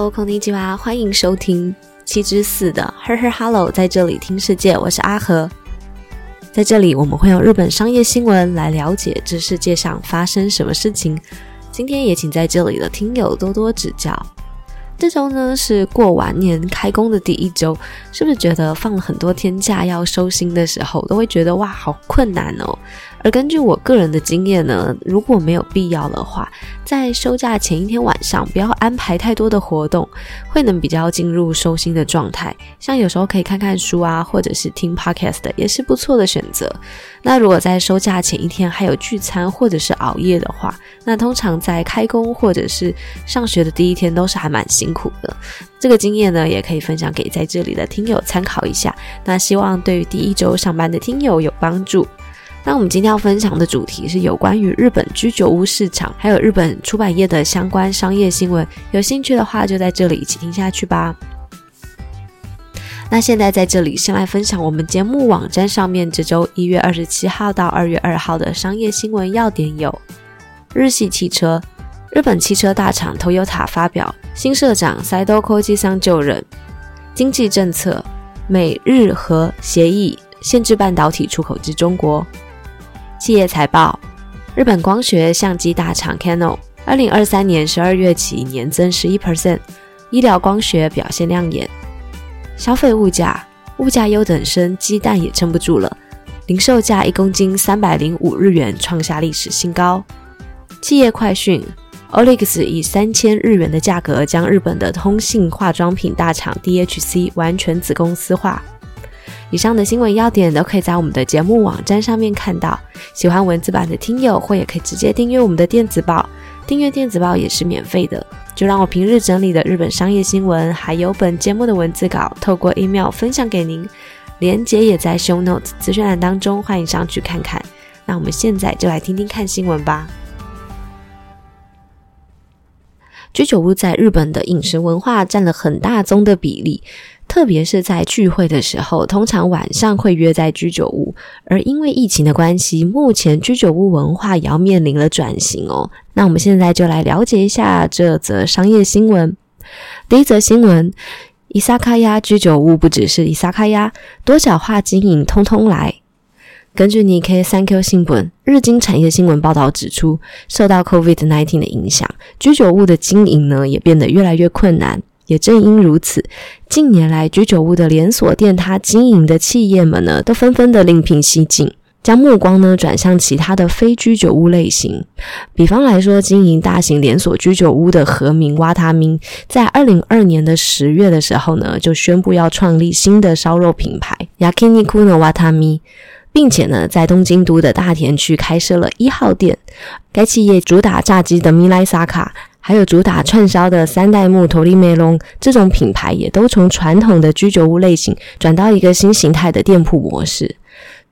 Hello，空尼吉娃，欢迎收听七之四的 Her Her Hello，在这里听世界，我是阿和。在这里，我们会用日本商业新闻来了解这世界上发生什么事情。今天也请在这里的听友多多指教。这周呢是过完年开工的第一周，是不是觉得放了很多天假要收心的时候，都会觉得哇好困难哦？而根据我个人的经验呢，如果没有必要的话，在休假前一天晚上不要安排太多的活动，会能比较进入收心的状态。像有时候可以看看书啊，或者是听 podcast，也是不错的选择。那如果在休假前一天还有聚餐或者是熬夜的话，那通常在开工或者是上学的第一天都是还蛮辛苦的。这个经验呢，也可以分享给在这里的听友参考一下。那希望对于第一周上班的听友有帮助。那我们今天要分享的主题是有关于日本居酒屋市场，还有日本出版业的相关商业新闻。有兴趣的话，就在这里一起听下去吧。那现在在这里先来分享我们节目网站上面这周一月二十七号到二月二号的商业新闻要点有：日系汽车，日本汽车大厂 Toyota 发表新社长 Saido Koji 桑就任；经济政策，美日和协议限制半导体出口至中国。企业财报：日本光学相机大厂 Canon，二零二三年十二月起年增十一 percent，医疗光学表现亮眼。消费物价，物价优等生鸡蛋也撑不住了，零售价一公斤三百零五日元，创下历史新高。企业快讯，Olix 以三千日元的价格将日本的通信化妆品大厂 DHC 完全子公司化。以上的新闻要点都可以在我们的节目网站上面看到。喜欢文字版的听友，或也可以直接订阅我们的电子报。订阅电子报也是免费的。就让我平日整理的日本商业新闻，还有本节目的文字稿，透过 email 分享给您。连接也在 show notes 资讯栏当中，欢迎上去看看。那我们现在就来听听看新闻吧。居酒屋在日本的饮食文化占了很大宗的比例。特别是在聚会的时候，通常晚上会约在居酒屋。而因为疫情的关系，目前居酒屋文化也要面临了转型哦。那我们现在就来了解一下这则商业新闻。第一则新闻：伊萨卡亚居酒屋不只是伊萨卡亚，多角化经营通通来。根据 Nikkei 三 Q 新闻日经产业新闻报道指出，受到 COVID-19 的影响，居酒屋的经营呢也变得越来越困难。也正因如此，近年来居酒屋的连锁店，它经营的企业们呢，都纷纷的另辟蹊径，将目光呢转向其他的非居酒屋类型。比方来说，经营大型连锁居酒屋的和名瓦塔明，在二零二年的十月的时候呢，就宣布要创立新的烧肉品牌 Yakiniku no Watami，并且呢，在东京都的大田区开设了一号店。该企业主打炸鸡的米莱萨卡。还有主打串烧的三代目托利梅隆这种品牌，也都从传统的居酒屋类型转到一个新形态的店铺模式。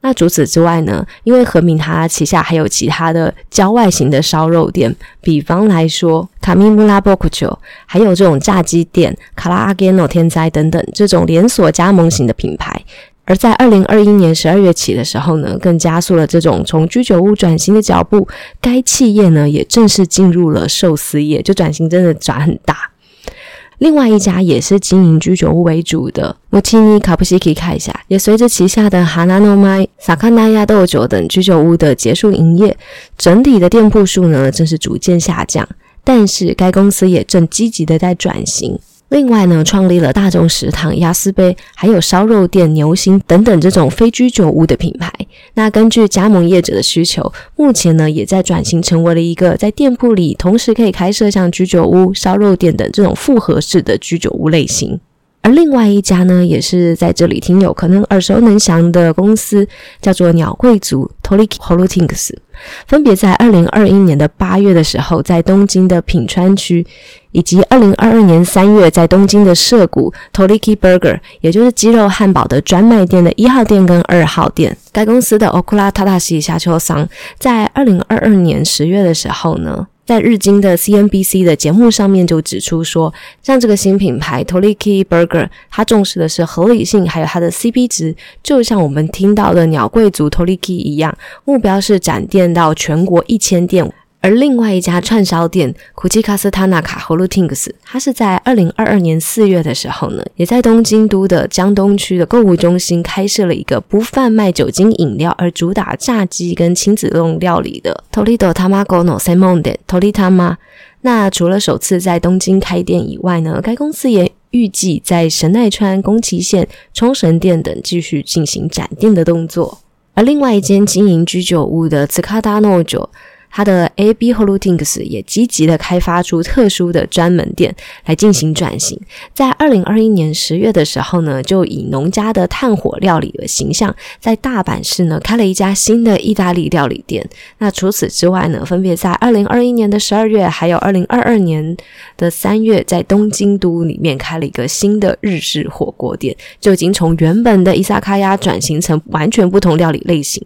那除此之外呢？因为和明它旗下还有其他的郊外型的烧肉店，比方来说卡米穆拉波库丘，还有这种炸鸡店卡拉阿给诺天灾等等这种连锁加盟型的品牌。而在二零二一年十二月起的时候呢，更加速了这种从居酒屋转型的脚步。该企业呢也正式进入了寿司业，就转型真的转很大。另外一家也是经营居酒屋为主的莫奇尼卡布西基看一下，也随着旗下的哈纳诺麦、萨卡纳亚豆酒等居酒屋的结束营业，整体的店铺数呢正是逐渐下降。但是该公司也正积极的在转型。另外呢，创立了大众食堂、鸭丝杯，还有烧肉店牛心等等这种非居酒屋的品牌。那根据加盟业者的需求，目前呢也在转型成为了一个在店铺里同时可以开设像居酒屋、烧肉店等这种复合式的居酒屋类型。而另外一家呢，也是在这里听友可能耳熟能详的公司，叫做鸟贵族 （Toriki Holdings），分别在二零二一年的八月的时候，在东京的品川区，以及二零二二年三月在东京的涩谷 Toriki Burger，也就是鸡肉汉堡的专卖店的一号店跟二号店。该公司的 Okura Tadashi 下秋桑在二零二二年十月的时候呢。在日经的 CNBC 的节目上面就指出说，像这个新品牌 Toliki Burger，它重视的是合理性，还有它的 CP 值，就像我们听到的鸟贵族 Toliki 一样，目标是展店到全国一千店。而另外一家串烧店古奇卡斯塔纳卡 Holutings，它是在二零二二年四月的时候呢，也在东京都的江东区的购物中心开设了一个不贩卖酒精饮料，而主打炸鸡跟亲子用料理的 Tolido Tamago no Semon 店 Tolitama。那除了首次在东京开店以外呢，该公司也预计在神奈川、宫崎县、冲绳店等继续进行展店的动作。而另外一间经营居酒屋的茨卡达诺酒。它的 AB Holdings 也积极的开发出特殊的专门店来进行转型。在二零二一年十月的时候呢，就以农家的炭火料理的形象，在大阪市呢开了一家新的意大利料理店。那除此之外呢，分别在二零二一年的十二月，还有二零二二年的三月，在东京都里面开了一个新的日式火锅店，就已经从原本的伊萨卡亚转型成完全不同料理类型。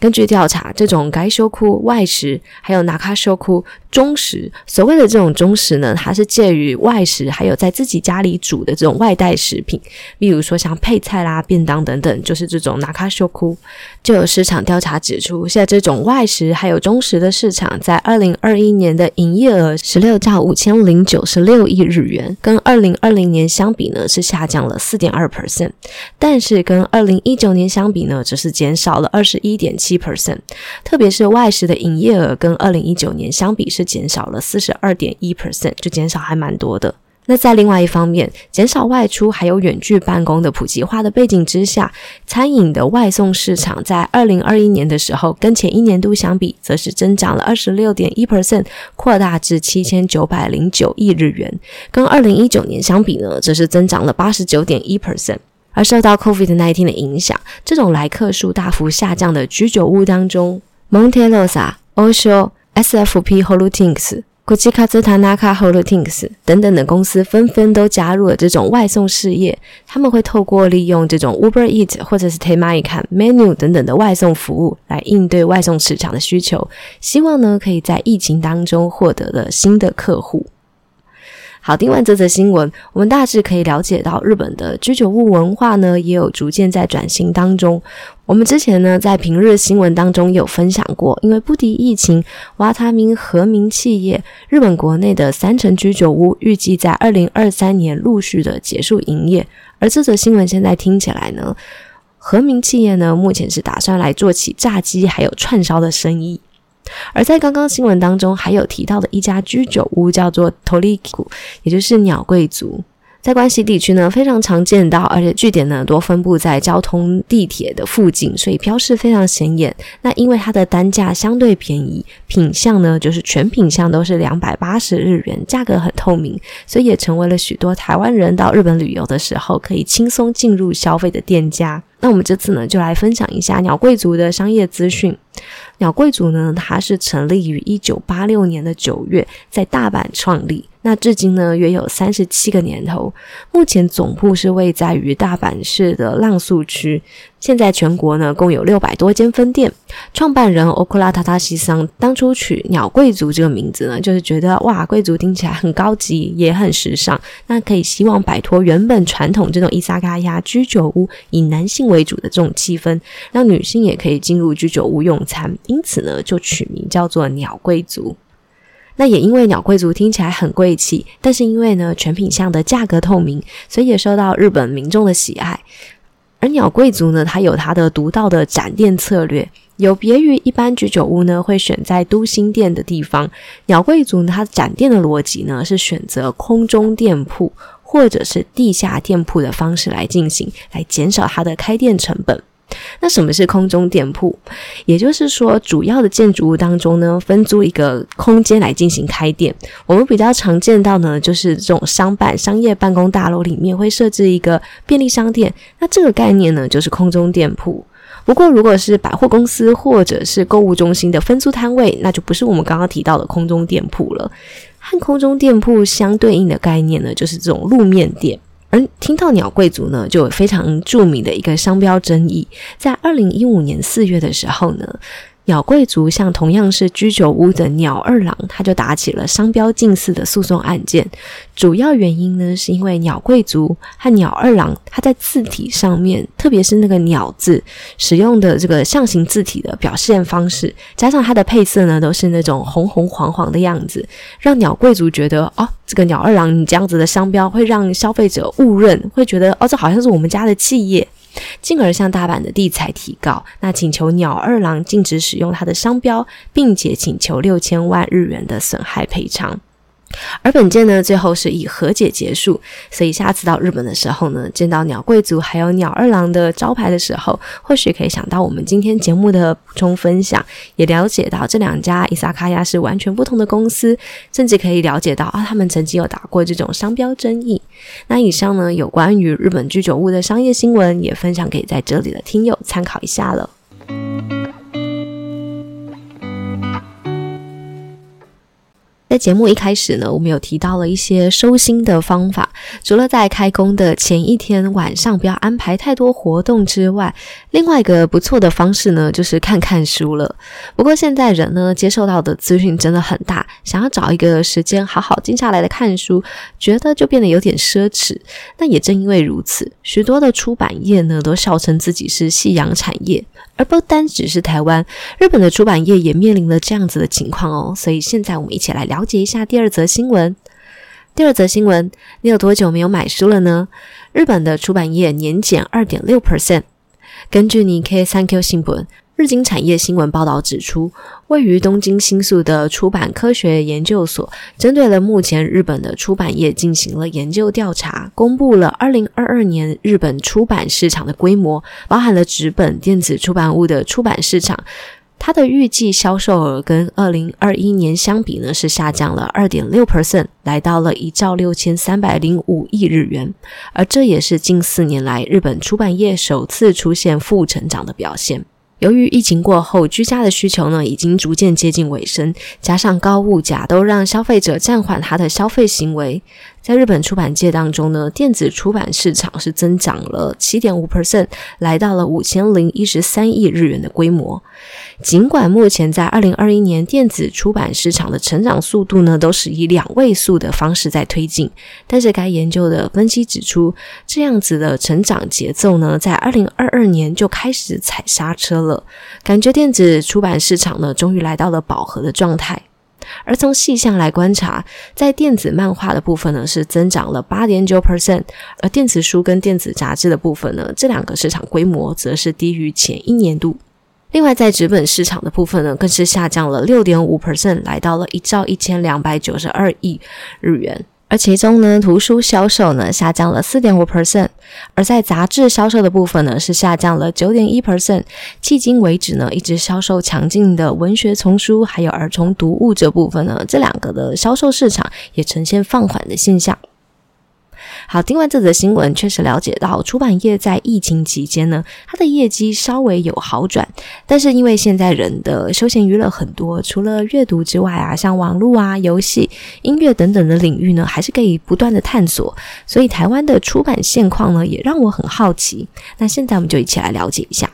根据调查，这种该修库外食，还有拿卡修库中食，所谓的这种中食呢，它是介于外食还有在自己家里煮的这种外带食品，例如说像配菜啦、便当等等，就是这种拿卡修库。就有市场调查指出，现在这种外食还有中食的市场，在二零二一年的营业额十六兆五千零九十六亿日元，跟二零二零年相比呢，是下降了四点二 percent，但是跟二零一九年相比呢，则是减少了二十一点七。七 percent，特别是外食的营业额跟二零一九年相比是减少了四十二点一 percent，就减少还蛮多的。那在另外一方面，减少外出还有远距办公的普及化的背景之下，餐饮的外送市场在二零二一年的时候跟前一年度相比，则是增长了二十六点一 percent，扩大至七千九百零九亿日元。跟二零一九年相比呢，则是增长了八十九点一 percent。而受到 COVID-19 的影响，这种来客数大幅下降的居酒屋当中，Monterosa、Osho、SFP Holdings、Kuchikatsu Tanaka Holdings 等等的公司纷纷都加入了这种外送事业。他们会透过利用这种 Uber Eat 或者是 Temaika Menu 等等的外送服务来应对外送市场的需求，希望呢可以在疫情当中获得了新的客户。好，听完这则新闻，我们大致可以了解到，日本的居酒屋文化呢，也有逐渐在转型当中。我们之前呢，在平日新闻当中有分享过，因为不敌疫情，瓦塔明和名企业日本国内的三层居酒屋预计在二零二三年陆续的结束营业。而这则新闻现在听起来呢，和名企业呢，目前是打算来做起炸鸡还有串烧的生意。而在刚刚新闻当中，还有提到的一家居酒屋叫做 Toriku，也就是鸟贵族。在关西地区呢，非常常见到，而且据点呢多分布在交通地铁的附近，所以标示非常显眼。那因为它的单价相对便宜，品相呢就是全品相都是两百八十日元，价格很透明，所以也成为了许多台湾人到日本旅游的时候可以轻松进入消费的店家。那我们这次呢就来分享一下鸟贵族的商业资讯。鸟贵族呢，它是成立于一九八六年的九月，在大阪创立。那至今呢，约有三十七个年头。目前总部是位在于大阪市的浪速区。现在全国呢，共有六百多间分店。创办人欧库拉塔塔西桑当初取“鸟贵族”这个名字呢，就是觉得哇，贵族听起来很高级，也很时尚。那可以希望摆脱原本传统这种伊萨卡亚居酒屋以男性为主的这种气氛，让女性也可以进入居酒屋用餐。因此呢，就取名叫做“鸟贵族”。那也因为“鸟贵族”听起来很贵气，但是因为呢，全品相的价格透明，所以也受到日本民众的喜爱。而鸟贵族呢，它有它的独到的展店策略，有别于一般居酒屋呢会选在都心店的地方，鸟贵族它展店的逻辑呢是选择空中店铺或者是地下店铺的方式来进行，来减少它的开店成本。那什么是空中店铺？也就是说，主要的建筑物当中呢，分租一个空间来进行开店。我们比较常见到呢，就是这种商办、商业办公大楼里面会设置一个便利商店。那这个概念呢，就是空中店铺。不过，如果是百货公司或者是购物中心的分租摊位，那就不是我们刚刚提到的空中店铺了。和空中店铺相对应的概念呢，就是这种路面店。而听到鸟贵族呢，就有非常著名的一个商标争议。在二零一五年四月的时候呢，鸟贵族向同样是居酒屋的鸟二郎，他就打起了商标近似的诉讼案件。主要原因呢，是因为鸟贵族和鸟二郎，它在字体上面，特别是那个“鸟”字使用的这个象形字体的表现方式，加上它的配色呢，都是那种红红黄黄的样子，让鸟贵族觉得哦，这个鸟二郎你这样子的商标会让消费者误认，会觉得哦，这好像是我们家的企业。进而向大阪的地裁提告，那请求鸟二郎禁止使用他的商标，并且请求六千万日元的损害赔偿。而本届呢，最后是以和解结束。所以下次到日本的时候呢，见到鸟贵族还有鸟二郎的招牌的时候，或许可以想到我们今天节目的补充分享，也了解到这两家伊萨卡亚是完全不同的公司，甚至可以了解到啊，他们曾经有打过这种商标争议。那以上呢，有关于日本居酒屋的商业新闻，也分享给在这里的听友参考一下了。节目一开始呢，我们有提到了一些收心的方法。除了在开工的前一天晚上不要安排太多活动之外，另外一个不错的方式呢，就是看看书了。不过现在人呢，接受到的资讯真的很大，想要找一个时间好好静下来的看书，觉得就变得有点奢侈。那也正因为如此，许多的出版业呢，都笑称自己是夕阳产业。而不单只是台湾，日本的出版业也面临了这样子的情况哦。所以现在我们一起来了解一下第二则新闻。第二则新闻，你有多久没有买书了呢？日本的出版业年减二点六 percent。根据 Nikkei Sankyo 新闻。日经产业新闻报道指出，位于东京新宿的出版科学研究所，针对了目前日本的出版业进行了研究调查，公布了二零二二年日本出版市场的规模，包含了纸本、电子出版物的出版市场。它的预计销售额跟二零二一年相比呢，是下降了二点六 percent，来到了一兆六千三百零五亿日元，而这也是近四年来日本出版业首次出现负成长的表现。由于疫情过后，居家的需求呢已经逐渐接近尾声，加上高物价，都让消费者暂缓他的消费行为。在日本出版界当中呢，电子出版市场是增长了七点五 percent，来到了五千零一十三亿日元的规模。尽管目前在二零二一年电子出版市场的成长速度呢，都是以两位数的方式在推进，但是该研究的分析指出，这样子的成长节奏呢，在二零二二年就开始踩刹车了，感觉电子出版市场呢，终于来到了饱和的状态。而从细项来观察，在电子漫画的部分呢，是增长了八点九 percent，而电子书跟电子杂志的部分呢，这两个市场规模则是低于前一年度。另外，在纸本市场的部分呢，更是下降了六点五 percent，来到了一兆一千两百九十二亿日元。而其中呢，图书销售呢下降了四点五 percent，而在杂志销售的部分呢是下降了九点一 percent。迄今为止呢，一直销售强劲的文学丛书还有儿童读物这部分呢，这两个的销售市场也呈现放缓的现象。好，听完这则新闻，确实了解到出版业在疫情期间呢，它的业绩稍微有好转。但是因为现在人的休闲娱乐很多，除了阅读之外啊，像网络啊、游戏、音乐等等的领域呢，还是可以不断的探索。所以台湾的出版现况呢，也让我很好奇。那现在我们就一起来了解一下。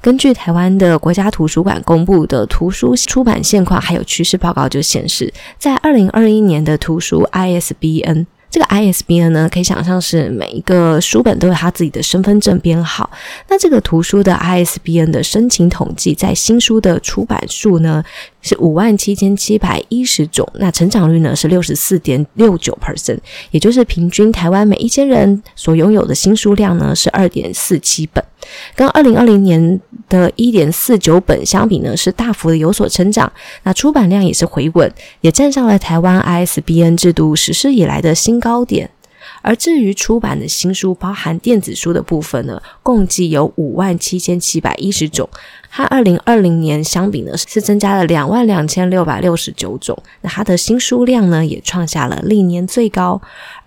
根据台湾的国家图书馆公布的图书出版现况还有趋势报告，就显示，在二零二一年的图书 ISBN。这个 ISBN 呢，可以想象是每一个书本都有它自己的身份证编号。那这个图书的 ISBN 的申请统计，在新书的出版数呢？是五万七千七百一十种，那成长率呢是六十四点六九 percent，也就是平均台湾每一千人所拥有的新书量呢是二点四七本，跟二零二零年的一点四九本相比呢是大幅的有所成长。那出版量也是回稳，也站上了台湾 ISBN 制度实施以来的新高点。而至于出版的新书，包含电子书的部分呢，共计有五万七千七百一十种，和二零二零年相比呢，是增加了两万两千六百六十九种。那它的新书量呢，也创下了历年最高。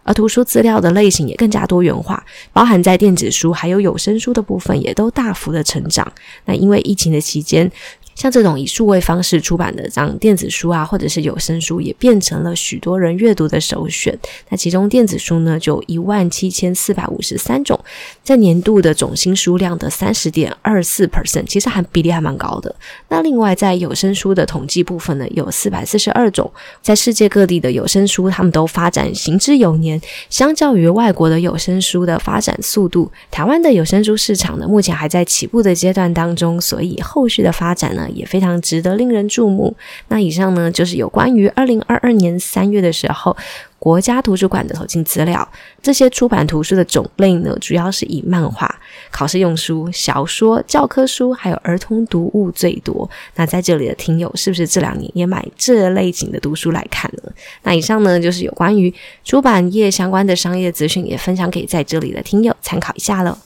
而图书资料的类型也更加多元化，包含在电子书还有有声书的部分，也都大幅的成长。那因为疫情的期间。像这种以数位方式出版的，像电子书啊，或者是有声书，也变成了许多人阅读的首选。那其中电子书呢，就一万七千四百五十三种，在年度的总新书量的三十点二四 percent，其实还比例还蛮高的。那另外在有声书的统计部分呢，有四百四十二种，在世界各地的有声书，他们都发展行之有年。相较于外国的有声书的发展速度，台湾的有声书市场呢，目前还在起步的阶段当中，所以后续的发展呢。也非常值得令人注目。那以上呢，就是有关于二零二二年三月的时候，国家图书馆的投进资料。这些出版图书的种类呢，主要是以漫画、考试用书、小说、教科书，还有儿童读物最多。那在这里的听友，是不是这两年也买这类型的读书来看呢？那以上呢，就是有关于出版业相关的商业资讯，也分享给在这里的听友参考一下了。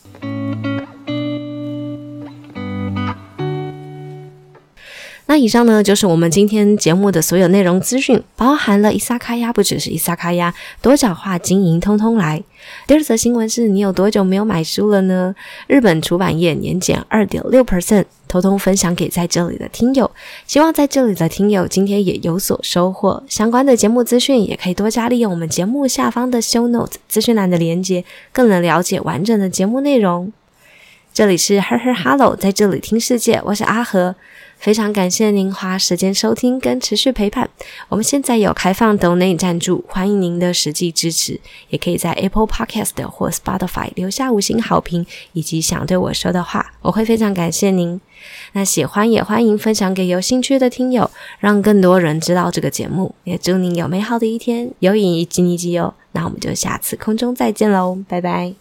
那以上呢，就是我们今天节目的所有内容资讯，包含了伊萨卡亚，不只是伊萨卡亚，多角化经营，通通来。第二则新闻是你有多久没有买书了呢？日本出版业年减二点六 percent，偷偷分享给在这里的听友，希望在这里的听友今天也有所收获。相关的节目资讯也可以多加利用我们节目下方的 show notes 资讯栏的连接，更能了解完整的节目内容。这里是 Her Her Hello，在这里听世界，我是阿和。非常感谢您花时间收听跟持续陪伴。我们现在有开放 Donate 赞助，欢迎您的实际支持。也可以在 Apple Podcast 或 Spotify 留下五星好评，以及想对我说的话，我会非常感谢您。那喜欢也欢迎分享给有兴趣的听友，让更多人知道这个节目。也祝您有美好的一天，有影一吉尼基哦。那我们就下次空中再见喽，拜拜。